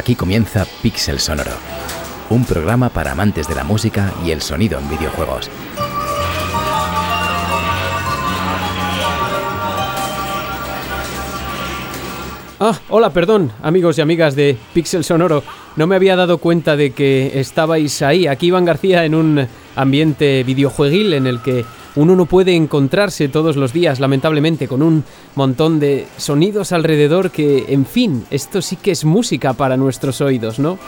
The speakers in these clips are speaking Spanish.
Aquí comienza Pixel Sonoro, un programa para amantes de la música y el sonido en videojuegos. Ah, hola, perdón, amigos y amigas de Pixel Sonoro. No me había dado cuenta de que estabais ahí. Aquí Iván García en un ambiente videojueguil en el que uno no puede encontrarse todos los días, lamentablemente, con un montón de sonidos alrededor que, en fin, esto sí que es música para nuestros oídos, ¿no?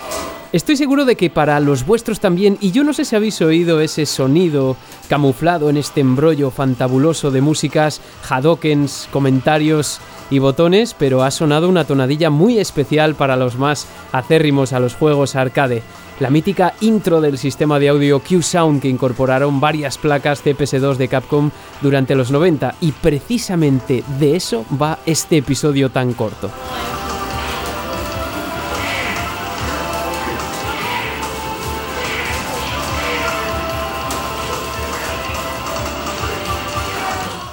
Estoy seguro de que para los vuestros también, y yo no sé si habéis oído ese sonido camuflado en este embrollo fantabuloso de músicas, hadokens, comentarios y botones, pero ha sonado una tonadilla muy especial para los más acérrimos a los juegos arcade la mítica intro del sistema de audio Q-Sound que incorporaron varias placas CPS2 de Capcom durante los 90 y precisamente de eso va este episodio tan corto.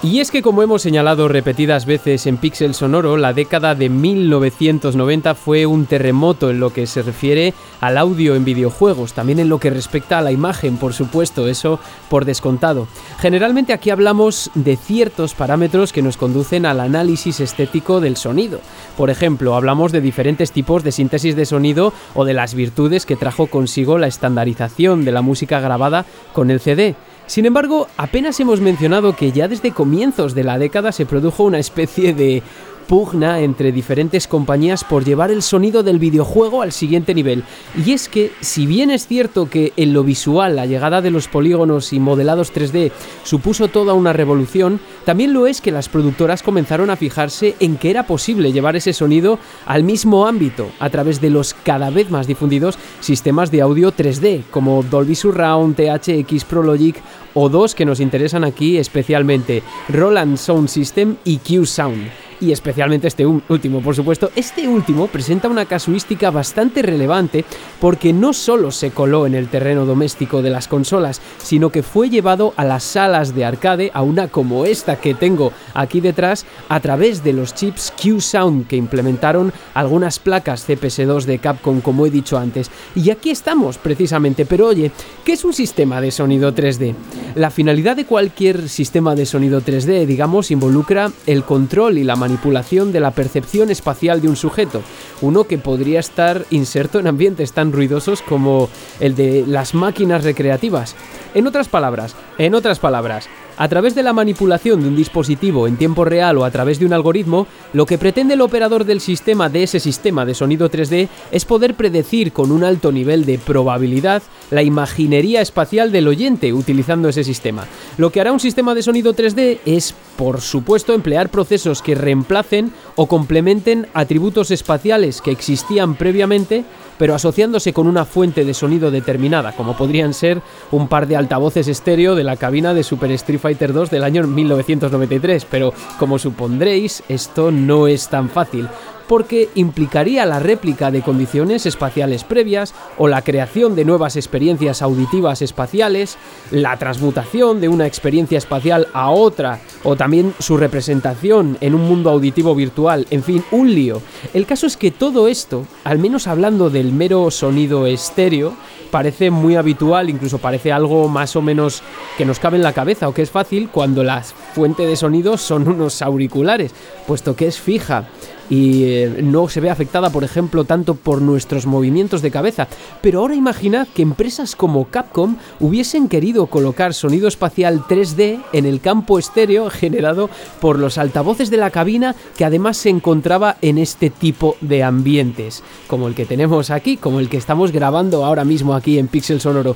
Y es que como hemos señalado repetidas veces en Pixel Sonoro, la década de 1990 fue un terremoto en lo que se refiere al audio en videojuegos, también en lo que respecta a la imagen, por supuesto, eso por descontado. Generalmente aquí hablamos de ciertos parámetros que nos conducen al análisis estético del sonido. Por ejemplo, hablamos de diferentes tipos de síntesis de sonido o de las virtudes que trajo consigo la estandarización de la música grabada con el CD. Sin embargo, apenas hemos mencionado que ya desde comienzos de la década se produjo una especie de pugna entre diferentes compañías por llevar el sonido del videojuego al siguiente nivel. Y es que, si bien es cierto que en lo visual la llegada de los polígonos y modelados 3D supuso toda una revolución, también lo es que las productoras comenzaron a fijarse en que era posible llevar ese sonido al mismo ámbito a través de los cada vez más difundidos sistemas de audio 3D como Dolby Surround, THX Pro Logic o dos que nos interesan aquí especialmente, Roland Sound System y Q Sound y especialmente este último, por supuesto. Este último presenta una casuística bastante relevante porque no solo se coló en el terreno doméstico de las consolas, sino que fue llevado a las salas de arcade, a una como esta que tengo aquí detrás, a través de los chips Q-Sound que implementaron algunas placas CPS2 de Capcom, como he dicho antes. Y aquí estamos, precisamente, pero oye, ¿qué es un sistema de sonido 3D? La finalidad de cualquier sistema de sonido 3D, digamos, involucra el control y la manipulación manipulación de la percepción espacial de un sujeto, uno que podría estar inserto en ambientes tan ruidosos como el de las máquinas recreativas. En otras palabras, en otras palabras, a través de la manipulación de un dispositivo en tiempo real o a través de un algoritmo, lo que pretende el operador del sistema de ese sistema de sonido 3D es poder predecir con un alto nivel de probabilidad la imaginería espacial del oyente utilizando ese sistema. Lo que hará un sistema de sonido 3D es, por supuesto, emplear procesos que reemplacen o complementen atributos espaciales que existían previamente pero asociándose con una fuente de sonido determinada, como podrían ser un par de altavoces estéreo de la cabina de Super Street Fighter 2 del año 1993, pero como supondréis, esto no es tan fácil porque implicaría la réplica de condiciones espaciales previas o la creación de nuevas experiencias auditivas espaciales, la transmutación de una experiencia espacial a otra o también su representación en un mundo auditivo virtual, en fin, un lío. El caso es que todo esto, al menos hablando del mero sonido estéreo, parece muy habitual, incluso parece algo más o menos que nos cabe en la cabeza o que es fácil cuando la fuente de sonido son unos auriculares, puesto que es fija y eh, no se ve afectada, por ejemplo, tanto por nuestros movimientos de cabeza. Pero ahora imaginad que empresas como Capcom hubiesen querido colocar sonido espacial 3D en el campo estéreo generado por los altavoces de la cabina que además se encontraba en este tipo de ambientes, como el que tenemos aquí, como el que estamos grabando ahora mismo aquí en Pixel Sonoro.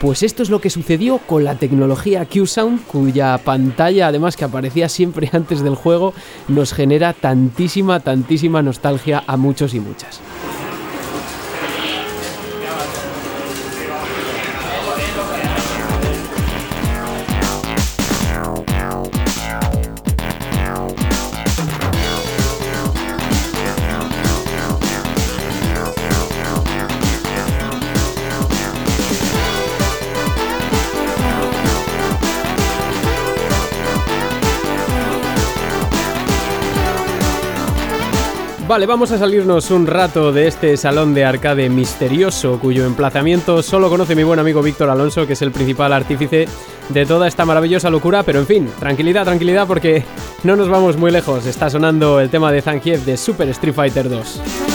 Pues esto es lo que sucedió con la tecnología Q-Sound, cuya pantalla, además que aparecía siempre antes del juego, nos genera tantísima, tantísima nostalgia a muchos y muchas. Vale, vamos a salirnos un rato de este salón de arcade misterioso cuyo emplazamiento solo conoce mi buen amigo Víctor Alonso, que es el principal artífice de toda esta maravillosa locura, pero en fin, tranquilidad, tranquilidad porque no nos vamos muy lejos. Está sonando el tema de Zangief de Super Street Fighter 2.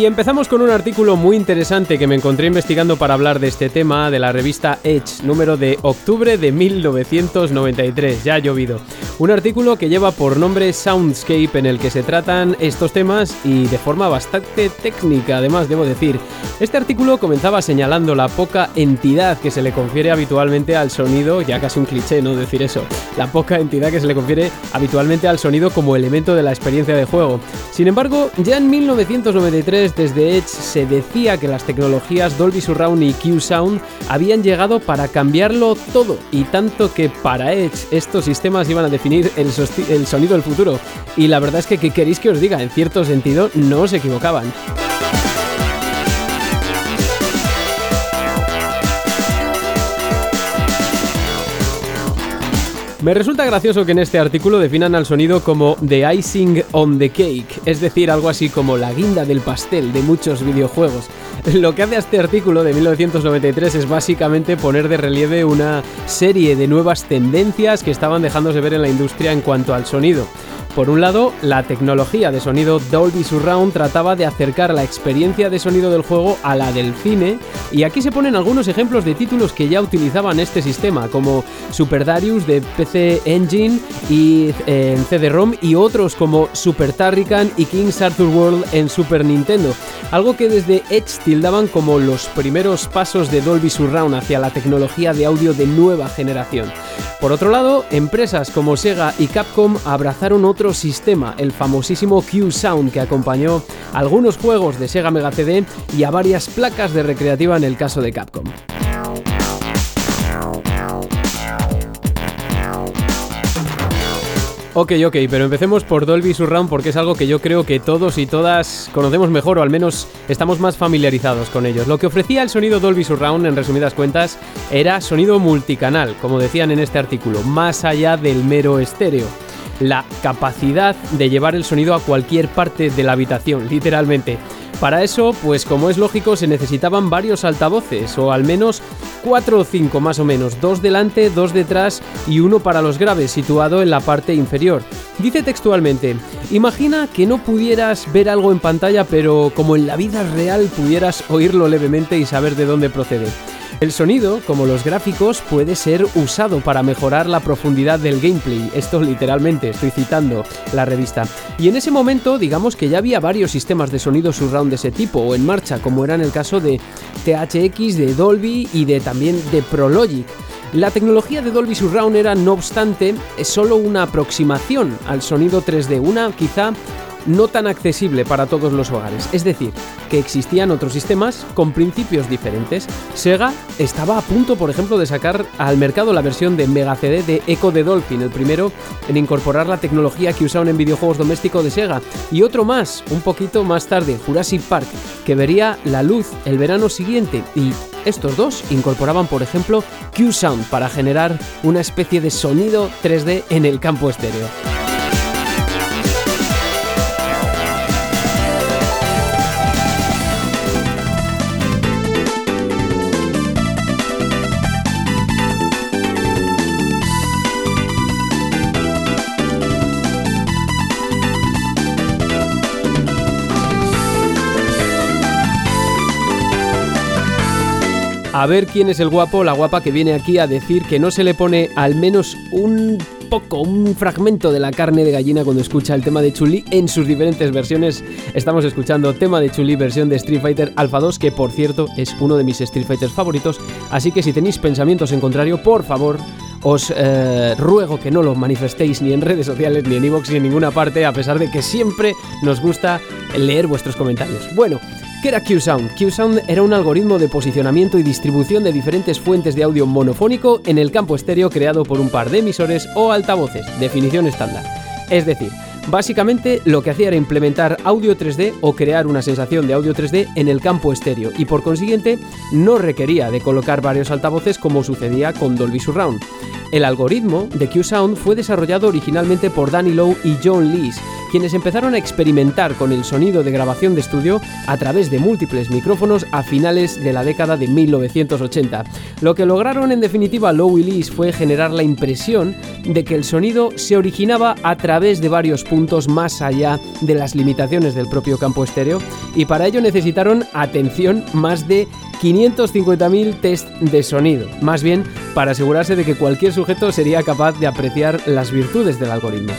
Y empezamos con un artículo muy interesante que me encontré investigando para hablar de este tema de la revista Edge, número de octubre de 1993, ya ha llovido. Un artículo que lleva por nombre Soundscape en el que se tratan estos temas y de forma bastante técnica, además debo decir. Este artículo comenzaba señalando la poca entidad que se le confiere habitualmente al sonido, ya casi un cliché no decir eso, la poca entidad que se le confiere habitualmente al sonido como elemento de la experiencia de juego. Sin embargo, ya en 1993 desde Edge se decía que las tecnologías Dolby Surround y Q-Sound habían llegado para cambiarlo todo, y tanto que para Edge estos sistemas iban a definir el, sonido del futuro. Y la verdad es que, ¿qué queréis que os diga? En cierto sentido, no se equivocaban. Me resulta gracioso que en este artículo definan al sonido como the icing on the cake, es decir, algo así como la guinda del pastel de muchos videojuegos. Lo que hace este artículo de 1993 es básicamente poner de relieve una serie de nuevas tendencias que estaban dejándose ver en la industria en cuanto al sonido. Por un lado, la tecnología de sonido Dolby Surround trataba de acercar la experiencia de sonido del juego a la del cine, y aquí se ponen algunos ejemplos de títulos que ya utilizaban este sistema, como Super Darius de PC Engine y eh, en CD-ROM, y otros como Super Turrican y King's Arthur World en Super Nintendo, algo que desde Edge tildaban como los primeros pasos de Dolby Surround hacia la tecnología de audio de nueva generación. Por otro lado, empresas como Sega y Capcom abrazaron otro sistema, el famosísimo Q-Sound, que acompañó a algunos juegos de Sega Mega CD y a varias placas de recreativa en el caso de Capcom. Ok, ok, pero empecemos por Dolby Surround porque es algo que yo creo que todos y todas conocemos mejor o al menos estamos más familiarizados con ellos. Lo que ofrecía el sonido Dolby Surround, en resumidas cuentas, era sonido multicanal, como decían en este artículo, más allá del mero estéreo. La capacidad de llevar el sonido a cualquier parte de la habitación, literalmente. Para eso, pues como es lógico, se necesitaban varios altavoces, o al menos cuatro o cinco más o menos, dos delante, dos detrás y uno para los graves, situado en la parte inferior. Dice textualmente, imagina que no pudieras ver algo en pantalla, pero como en la vida real pudieras oírlo levemente y saber de dónde procede. El sonido, como los gráficos, puede ser usado para mejorar la profundidad del gameplay. Esto literalmente, estoy citando la revista. Y en ese momento, digamos que ya había varios sistemas de sonido surround de ese tipo o en marcha, como era en el caso de THX, de Dolby y de también de Prologic. La tecnología de Dolby Surround era, no obstante, solo una aproximación al sonido 3D, una quizá no tan accesible para todos los hogares. Es decir, que existían otros sistemas con principios diferentes. Sega estaba a punto, por ejemplo, de sacar al mercado la versión de Mega CD de Echo de Dolphin, el primero en incorporar la tecnología que usaban en videojuegos domésticos de Sega. Y otro más, un poquito más tarde, Jurassic Park, que vería la luz el verano siguiente. Y estos dos incorporaban, por ejemplo, Q-Sound para generar una especie de sonido 3D en el campo estéreo. A ver quién es el guapo la guapa que viene aquí a decir que no se le pone al menos un poco, un fragmento de la carne de gallina cuando escucha el tema de Chuli en sus diferentes versiones. Estamos escuchando tema de Chuli versión de Street Fighter Alpha 2, que por cierto es uno de mis Street Fighters favoritos. Así que si tenéis pensamientos en contrario, por favor, os eh, ruego que no lo manifestéis ni en redes sociales, ni en iVoox, ni en ninguna parte, a pesar de que siempre nos gusta leer vuestros comentarios. Bueno, ¿Qué era Q-Sound? Q-Sound era un algoritmo de posicionamiento y distribución de diferentes fuentes de audio monofónico en el campo estéreo creado por un par de emisores o altavoces, definición estándar. Es decir, Básicamente lo que hacía era implementar audio 3D o crear una sensación de audio 3D en el campo estéreo y por consiguiente no requería de colocar varios altavoces como sucedía con Dolby Surround. El algoritmo de Q-Sound fue desarrollado originalmente por Danny Lowe y John Lees, quienes empezaron a experimentar con el sonido de grabación de estudio a través de múltiples micrófonos a finales de la década de 1980. Lo que lograron en definitiva Lowe y Lees fue generar la impresión de que el sonido se originaba a través de varios puntos más allá de las limitaciones del propio campo estéreo y para ello necesitaron atención más de 550.000 test de sonido, más bien para asegurarse de que cualquier sujeto sería capaz de apreciar las virtudes del algoritmo.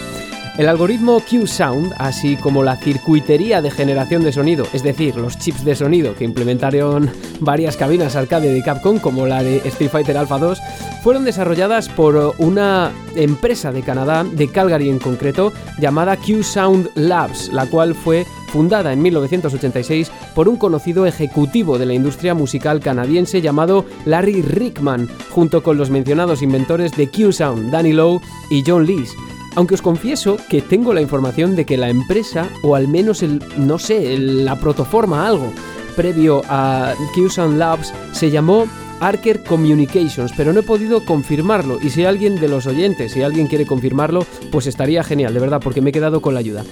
El algoritmo Q-Sound, así como la circuitería de generación de sonido, es decir, los chips de sonido que implementaron varias cabinas arcade de Capcom, como la de Street Fighter Alpha 2, fueron desarrolladas por una empresa de Canadá, de Calgary en concreto, llamada Q-Sound Labs, la cual fue fundada en 1986 por un conocido ejecutivo de la industria musical canadiense llamado Larry Rickman, junto con los mencionados inventores de Q-Sound, Danny Lowe y John Lees. Aunque os confieso que tengo la información de que la empresa, o al menos el, no sé, la protoforma, algo, previo a Q-Sound Labs, se llamó Arker Communications, pero no he podido confirmarlo. Y si alguien de los oyentes, si alguien quiere confirmarlo, pues estaría genial, de verdad, porque me he quedado con la ayuda.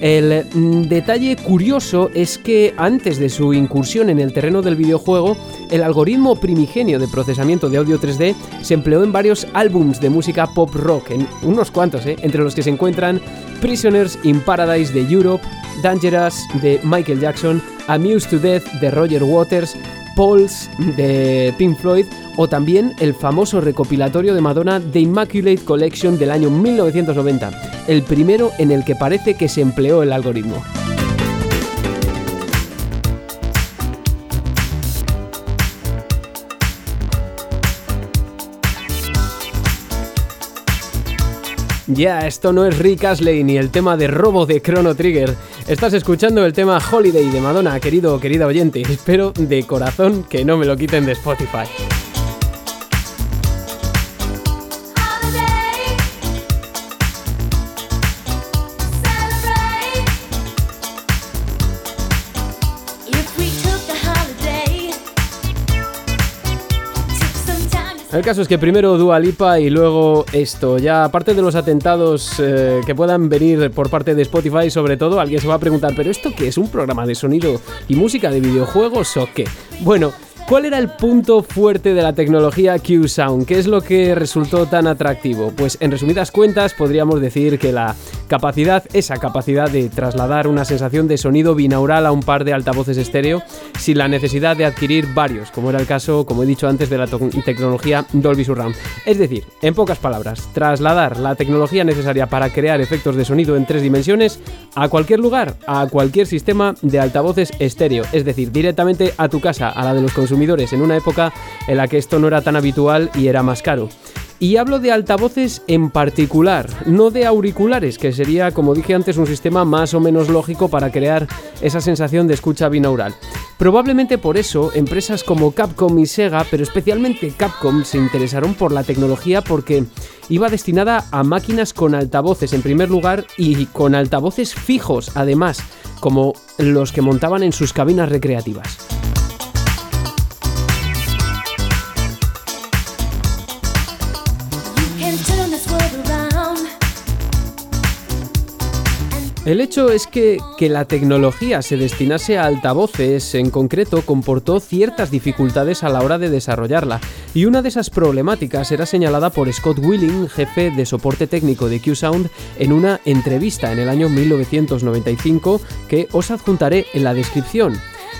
El mm, detalle curioso es que antes de su incursión en el terreno del videojuego, el algoritmo primigenio de procesamiento de audio 3D se empleó en varios álbums de música pop rock, en unos cuantos, ¿eh? entre los que se encuentran Prisoners in Paradise de Europe, Dangerous de Michael Jackson, Amused to Death de Roger Waters, Pulse de Pink Floyd o también el famoso recopilatorio de Madonna The Immaculate Collection del año 1990, el primero en el que parece que se empleó el algoritmo. Ya, esto no es Rick Astley ni el tema de robo de Chrono Trigger. Estás escuchando el tema Holiday de Madonna, querido o querida oyente. Espero de corazón que no me lo quiten de Spotify. El caso es que primero Dua Lipa y luego esto. Ya aparte de los atentados eh, que puedan venir por parte de Spotify, sobre todo, alguien se va a preguntar, ¿pero esto qué es? ¿Un programa de sonido y música de videojuegos o qué? Bueno, ¿Cuál era el punto fuerte de la tecnología Q-Sound? ¿Qué es lo que resultó tan atractivo? Pues en resumidas cuentas podríamos decir que la capacidad, esa capacidad de trasladar una sensación de sonido binaural a un par de altavoces estéreo sin la necesidad de adquirir varios, como era el caso, como he dicho antes, de la tecnología Dolby Surround. Es decir, en pocas palabras, trasladar la tecnología necesaria para crear efectos de sonido en tres dimensiones a cualquier lugar, a cualquier sistema de altavoces estéreo, es decir, directamente a tu casa, a la de los en una época en la que esto no era tan habitual y era más caro. Y hablo de altavoces en particular, no de auriculares, que sería, como dije antes, un sistema más o menos lógico para crear esa sensación de escucha binaural. Probablemente por eso, empresas como Capcom y Sega, pero especialmente Capcom, se interesaron por la tecnología porque iba destinada a máquinas con altavoces en primer lugar y con altavoces fijos además, como los que montaban en sus cabinas recreativas. El hecho es que, que la tecnología se destinase a altavoces en concreto comportó ciertas dificultades a la hora de desarrollarla, y una de esas problemáticas era señalada por Scott Willing, jefe de soporte técnico de Q-Sound, en una entrevista en el año 1995 que os adjuntaré en la descripción.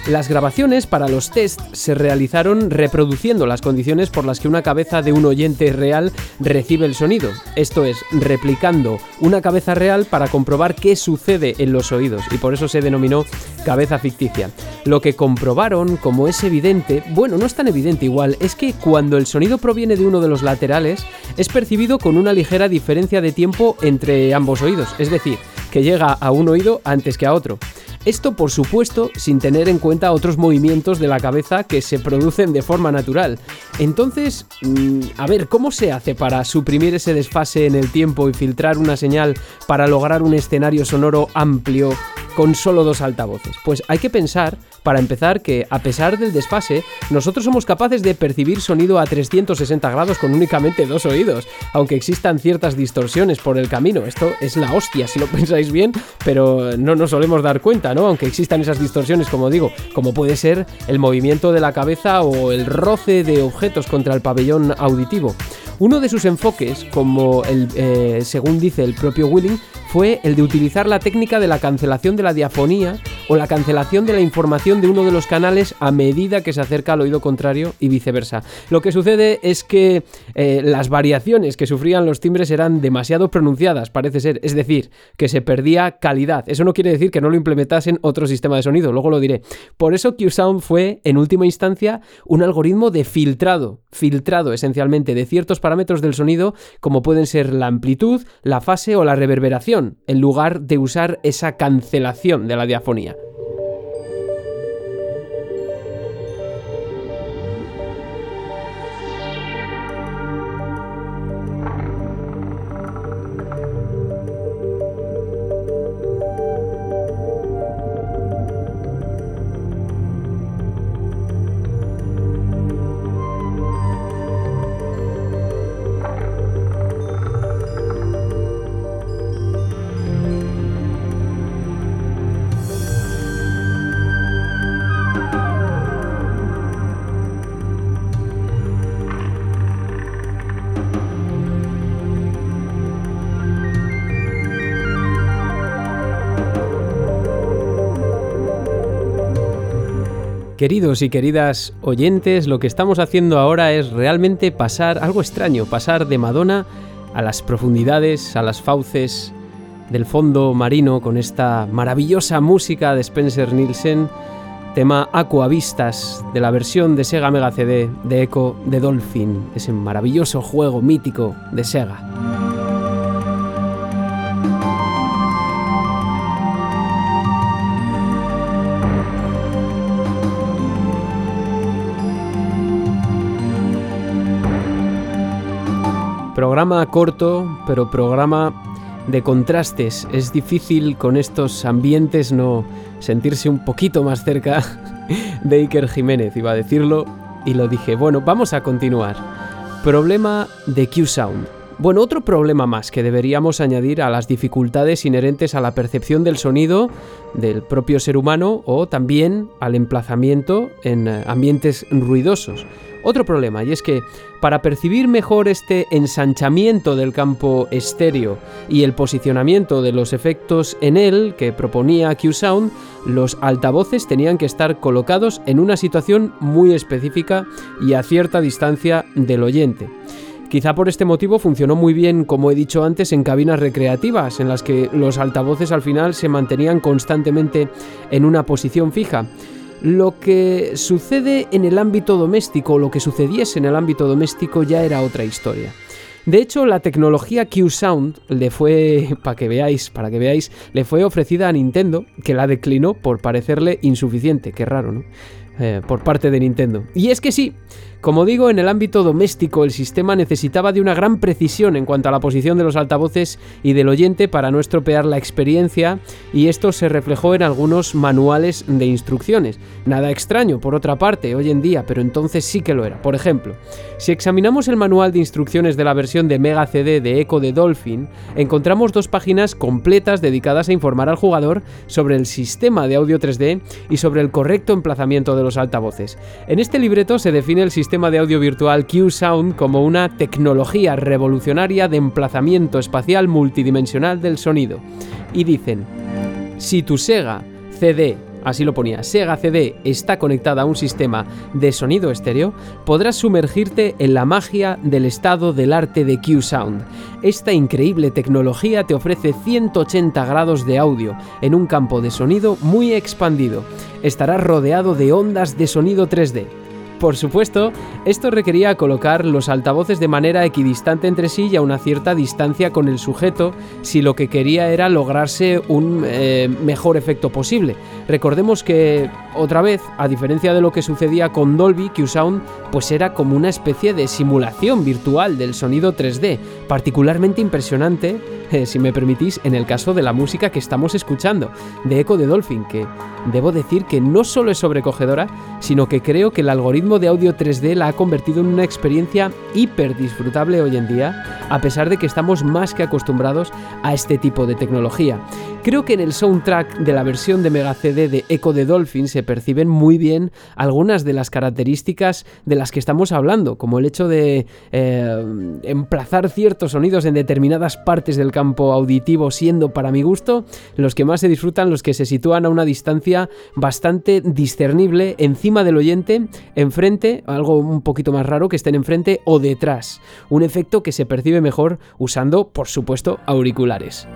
Las grabaciones para los tests se realizaron reproduciendo las condiciones por las que una cabeza de un oyente real recibe el sonido, esto es, replicando una cabeza real para comprobar qué sucede en los oídos, y por eso se denominó cabeza ficticia. Lo que comprobaron, como es evidente, bueno, no es tan evidente igual, es que cuando el sonido proviene de uno de los laterales, es percibido con una ligera diferencia de tiempo entre ambos oídos, es decir, que llega a un oído antes que a otro. Esto, por supuesto, sin tener en cuenta otros movimientos de la cabeza que se producen de forma natural. Entonces, mm, a ver, ¿cómo se hace para suprimir ese desfase en el tiempo y filtrar una señal para lograr un escenario sonoro amplio con solo dos altavoces? Pues hay que pensar, para empezar, que a pesar del desfase, nosotros somos capaces de percibir sonido a 360 grados con únicamente dos oídos, aunque existan ciertas distorsiones por el camino. Esto es la hostia, si lo pensáis bien, pero no nos solemos dar cuenta, ¿no? Aunque existan esas distorsiones, como digo, como puede ser el movimiento de la cabeza o el roce de objetos contra el pabellón auditivo. Uno de sus enfoques, como el, eh, según dice el propio Willing, fue el de utilizar la técnica de la cancelación de la diafonía o la cancelación de la información de uno de los canales a medida que se acerca al oído contrario y viceversa. Lo que sucede es que eh, las variaciones que sufrían los timbres eran demasiado pronunciadas, parece ser, es decir, que se perdía calidad. Eso no quiere decir que no lo implementasen otro sistema de sonido, luego lo diré. Por eso Q-Sound fue, en última instancia, un algoritmo de filtrado, filtrado esencialmente de ciertos parámetros del sonido como pueden ser la amplitud, la fase o la reverberación, en lugar de usar esa cancelación de la diafonía. Queridos y queridas oyentes, lo que estamos haciendo ahora es realmente pasar algo extraño, pasar de Madonna a las profundidades, a las fauces del fondo marino con esta maravillosa música de Spencer Nielsen, tema Aquavistas de la versión de Sega Mega CD de Echo de Dolphin, ese maravilloso juego mítico de Sega. Programa corto, pero programa de contrastes. Es difícil con estos ambientes no sentirse un poquito más cerca de Iker Jiménez, iba a decirlo, y lo dije. Bueno, vamos a continuar. Problema de Q-Sound. Bueno, otro problema más que deberíamos añadir a las dificultades inherentes a la percepción del sonido del propio ser humano o también al emplazamiento en eh, ambientes ruidosos. Otro problema, y es que para percibir mejor este ensanchamiento del campo estéreo y el posicionamiento de los efectos en él que proponía Q-Sound, los altavoces tenían que estar colocados en una situación muy específica y a cierta distancia del oyente. Quizá por este motivo funcionó muy bien, como he dicho antes, en cabinas recreativas, en las que los altavoces al final se mantenían constantemente en una posición fija. Lo que sucede en el ámbito doméstico, lo que sucediese en el ámbito doméstico ya era otra historia. De hecho, la tecnología Q-Sound le fue, para que veáis, para que veáis, le fue ofrecida a Nintendo, que la declinó por parecerle insuficiente, qué raro, ¿no? Eh, por parte de Nintendo. Y es que sí, como digo, en el ámbito doméstico el sistema necesitaba de una gran precisión en cuanto a la posición de los altavoces y del oyente para no estropear la experiencia y esto se reflejó en algunos manuales de instrucciones. Nada extraño, por otra parte, hoy en día, pero entonces sí que lo era. Por ejemplo, si examinamos el manual de instrucciones de la versión de Mega CD de Echo de Dolphin, encontramos dos páginas completas dedicadas a informar al jugador sobre el sistema de audio 3D y sobre el correcto emplazamiento de los altavoces. En este libreto se define el sistema de audio virtual Q-Sound como una tecnología revolucionaria de emplazamiento espacial multidimensional del sonido. Y dicen, si tu Sega CD así lo ponía, Sega CD está conectada a un sistema de sonido estéreo, podrás sumergirte en la magia del estado del arte de Q-Sound. Esta increíble tecnología te ofrece 180 grados de audio en un campo de sonido muy expandido. Estarás rodeado de ondas de sonido 3D Por supuesto, esto requería colocar los altavoces de manera equidistante entre sí y a una cierta distancia con el sujeto si lo que quería era lograrse un eh, mejor efecto posible. Recordemos que, otra vez, a diferencia de lo que sucedía con Dolby, Q-Sound pues era como una especie de simulación virtual del sonido 3D, particularmente impresionante eh, si me permitís, en el caso de la música que estamos escuchando, de Echo de Dolphin, que debo decir que no solo es sobrecogedora, sino que creo que el algoritmo de audio 3D la ha convertido en una experiencia hiper disfrutable hoy en día, a pesar de que estamos más que acostumbrados a este tipo de tecnología. Creo que en el soundtrack de la versión de Mega CD de Echo de Dolphin se perciben muy bien algunas de las características de las que estamos hablando, como el hecho de eh, emplazar ciertos sonidos en determinadas partes del campo auditivo, siendo para mi gusto los que más se disfrutan los que se sitúan a una distancia bastante discernible encima del oyente, algo un poquito más raro que estén enfrente o detrás. Un efecto que se percibe mejor usando, por supuesto, auriculares.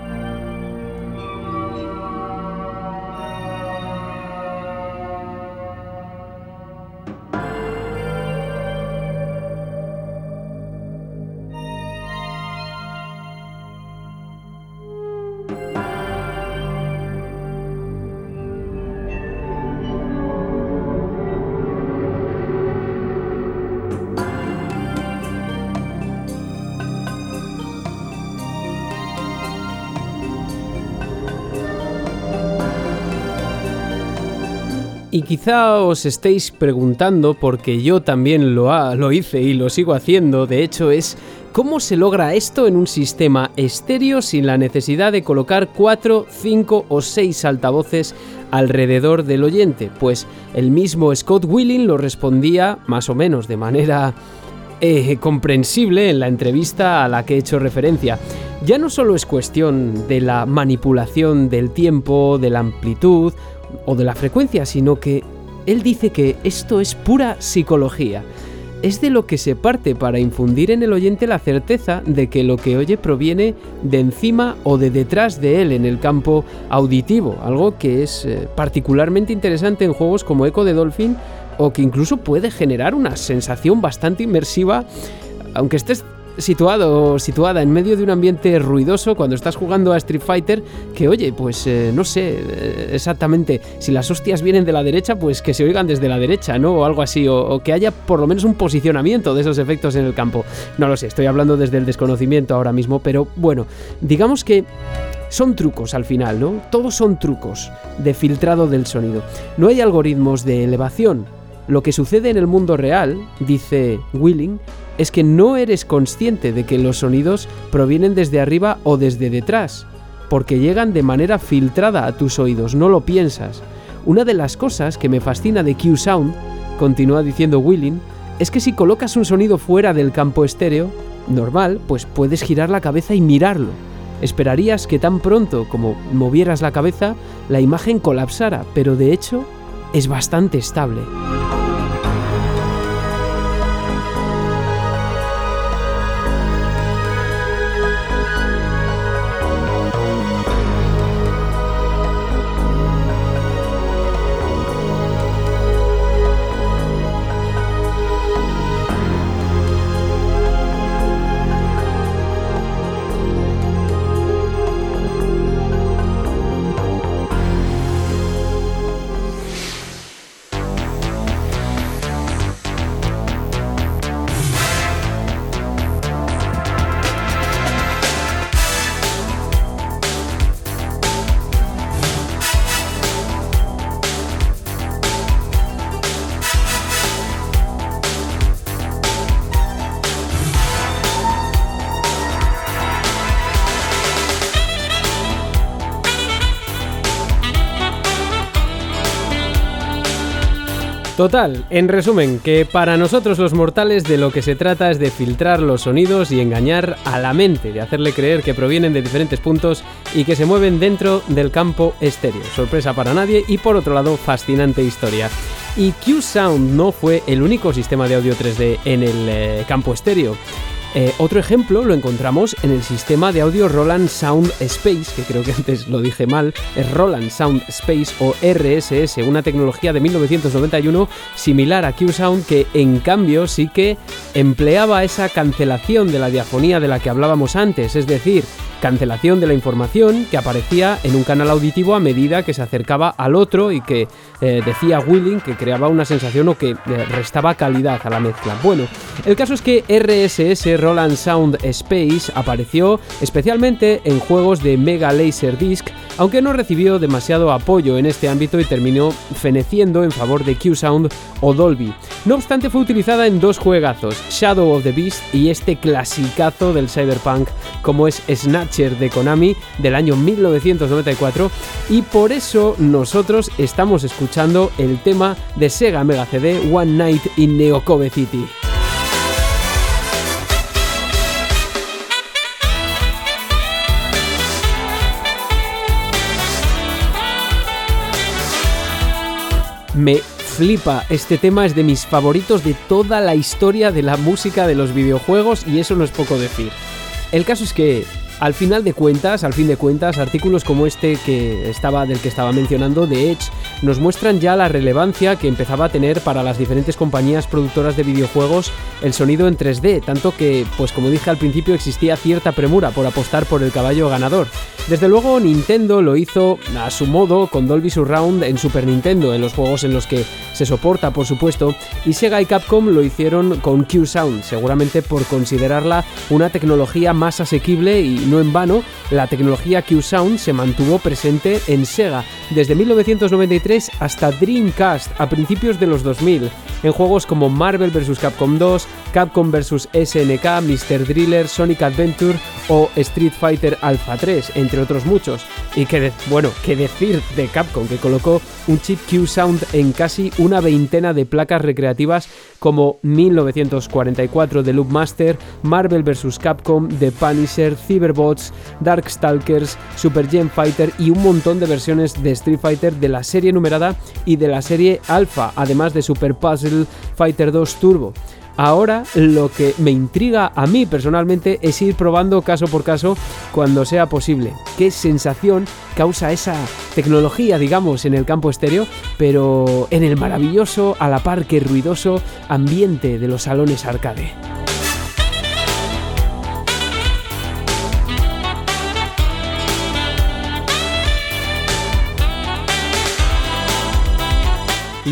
Y quizá os estéis preguntando, porque yo también lo, hice y lo sigo haciendo, de hecho es ¿Cómo se logra esto en un sistema estéreo sin la necesidad de colocar 4, 5 o 6 altavoces alrededor del oyente? Pues el mismo Scott Willing lo respondía más o menos de manera eh, comprensible en la entrevista a la que he hecho referencia. Ya no solo es cuestión de la manipulación del tiempo, de la amplitud o de la frecuencia, sino que él dice que esto es pura psicología. Es de lo que se parte para infundir en el oyente la certeza de que lo que oye proviene de encima o de detrás de él en el campo auditivo, algo que es eh, particularmente interesante en juegos como Echo de Dolphin o que incluso puede generar una sensación bastante inmersiva, aunque estés situado situada en medio de un ambiente ruidoso cuando estás jugando a Street Fighter que oye pues eh, no sé eh, exactamente si las hostias vienen de la derecha pues que se oigan desde la derecha no o algo así o, que haya por lo menos un posicionamiento de esos efectos en el campo no lo sé estoy hablando desde el desconocimiento ahora mismo pero bueno digamos que son trucos al final, ¿no? Todos son trucos de filtrado del sonido. No hay algoritmos de elevación. Lo que sucede en el mundo real, dice Willing, es que no eres consciente de que los sonidos provienen desde arriba o desde detrás, porque llegan de manera filtrada a tus oídos, no lo piensas. Una de las cosas que me fascina de Q-Sound, continúa diciendo Willing, es que si colocas un sonido fuera del campo estéreo, normal, pues puedes girar la cabeza y mirarlo. Esperarías que tan pronto como movieras la cabeza, la imagen colapsara, pero de hecho es bastante estable. Total, en resumen, que para nosotros los mortales de lo que se trata es de filtrar los sonidos y engañar a la mente, de hacerle creer que provienen de diferentes puntos y que se mueven dentro del campo estéreo. Sorpresa para nadie y por otro lado, fascinante historia. Y Q-Sound no fue el único sistema de audio 3D en el eh, campo estéreo. Eh, otro ejemplo lo encontramos en el sistema de audio Roland Sound Space, que creo que antes lo dije mal, es Roland Sound Space o RSS, una tecnología de 1991 similar a Q-Sound que en cambio sí que empleaba esa cancelación de la diafonía de la que hablábamos antes, es decir, cancelación de la información que aparecía en un canal auditivo a medida que se acercaba al otro y que eh, decía Willing que creaba una sensación o que eh, restaba calidad a la mezcla. Bueno, el caso es que RSS Roland Sound Space apareció especialmente en juegos de Mega Laser Disc, aunque no recibió demasiado apoyo en este ámbito y terminó feneciendo en favor de Q-Sound o Dolby. No obstante, fue utilizada en dos juegazos, Shadow of the Beast y este clasicazo del cyberpunk como es Snatcher de Konami del año 1994 y por eso nosotros estamos escuchando el tema de Sega Mega CD One Night in Neo City. Me flipa, este tema es de mis favoritos de toda la historia de la música de los videojuegos y eso no es poco decir. El caso es que al final de cuentas, al fin de cuentas, artículos como este que estaba del que estaba mencionando de Edge nos muestran ya la relevancia que empezaba a tener para las diferentes compañías productoras de videojuegos el sonido en 3D, tanto que, pues como dije al principio, existía cierta premura por apostar por el caballo ganador. Desde luego Nintendo lo hizo a su modo con Dolby Surround en Super Nintendo, en los juegos en los que se soporta, por supuesto, y Sega y Capcom lo hicieron con Q-Sound, seguramente por considerarla una tecnología más asequible y no en vano, la tecnología Q-Sound se mantuvo presente en Sega desde 1993 hasta Dreamcast a principios de los 2000, en juegos como Marvel vs. Capcom 2, Capcom vs. SNK, Mr. Driller, Sonic Adventure o Street Fighter Alpha 3, entre otros muchos. Y que, bueno, qué decir de Capcom, que colocó un chip Q-Sound en casi una veintena de placas recreativas como 1944 de Loopmaster, Marvel vs. Capcom, The Punisher, Cyberbots, Darkstalkers, Super Gen Fighter y un montón de versiones de Street Fighter de la serie numerada y de la serie Alpha, además de Super Puzzle Fighter 2 Turbo. Ahora lo que me intriga a mí personalmente es ir probando caso por caso cuando sea posible. ¿Qué sensación causa esa tecnología, digamos, en el campo estéreo, pero en el maravilloso, a la par que ruidoso ambiente de los salones arcade?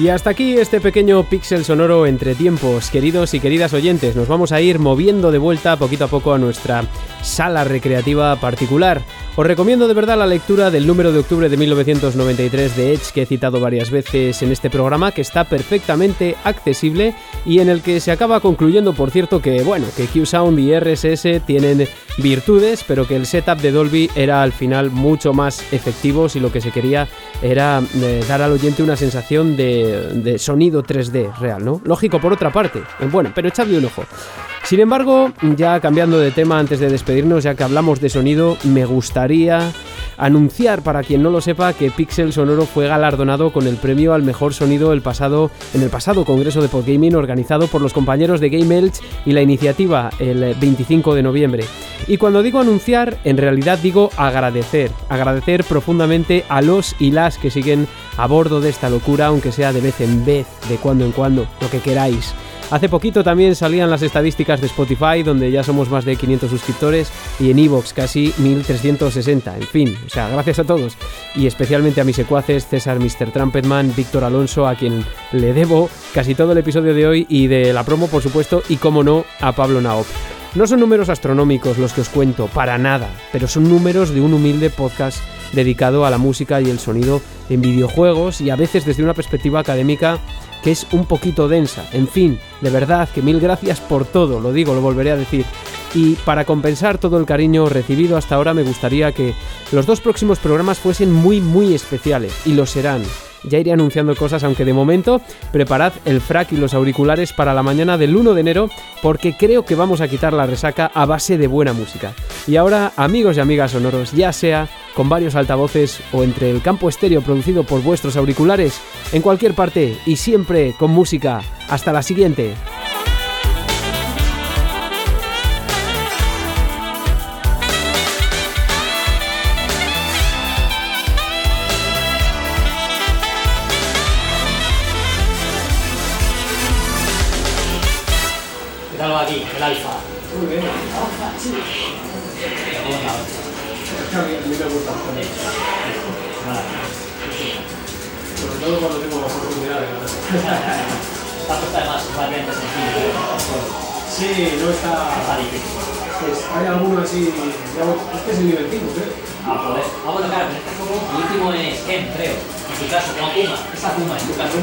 Y hasta aquí este pequeño pixel sonoro entre tiempos, queridos y queridas oyentes. Nos vamos a ir moviendo de vuelta poquito a poco a nuestra sala recreativa particular. Os recomiendo de verdad la lectura del número de octubre de 1993 de Edge que he citado varias veces en este programa, que está perfectamente accesible y en el que se acaba concluyendo, por cierto, que bueno, que Q-Sound y RSS tienen virtudes, pero que el setup de Dolby era al final mucho más efectivo si lo que se quería era eh, dar al oyente una sensación de, de sonido 3D real, ¿no? Lógico por otra parte, bueno, pero echadle un ojo. Sin embargo, ya cambiando de tema antes de despedirnos, ya que hablamos de sonido, me gustaría anunciar para quien no lo sepa que Pixel Sonoro fue galardonado con el premio al mejor sonido el pasado, en el pasado Congreso de Podgaming organizado por los compañeros de Game Elch y la iniciativa el 25 de noviembre. Y cuando digo anunciar, en realidad digo agradecer, agradecer profundamente a los y las que siguen a bordo de esta locura, aunque sea de vez en vez, de cuando en cuando, lo que queráis. Hace poquito también salían las estadísticas de Spotify, donde ya somos más de 500 suscriptores, y en Evox casi 1360. En fin, o sea, gracias a todos. Y especialmente a mis secuaces, César Mr. Trumpetman, Víctor Alonso, a quien le debo casi todo el episodio de hoy y de la promo, por supuesto, y como no, a Pablo Naop. No son números astronómicos los que os cuento, para nada, pero son números de un humilde podcast dedicado a la música y el sonido en videojuegos y a veces desde una perspectiva académica que es un poquito densa. En fin, de verdad que mil gracias por todo, lo digo, lo volveré a decir. Y para compensar todo el cariño recibido hasta ahora me gustaría que los dos próximos programas fuesen muy muy especiales, y lo serán. Ya iré anunciando cosas, aunque de momento preparad el frac y los auriculares para la mañana del 1 de enero, porque creo que vamos a quitar la resaca a base de buena música. Y ahora, amigos y amigas sonoros, ya sea con varios altavoces o entre el campo estéreo producido por vuestros auriculares, en cualquier parte y siempre con música. Hasta la siguiente. Alfa. Muy bien. Alfa, sí. A mí, a me gusta. Sobre todo cuando tengo la oportunidad de ganar. Esta puesta además variante sencillo. Sí, no está. Pues hay alguno así. Este es el nivel 5, creo. Ah, pues. Ah, bueno, claro, en este juego el último es Ken, creo. En tu caso, con Akuma. Es Akuma, en tu caso.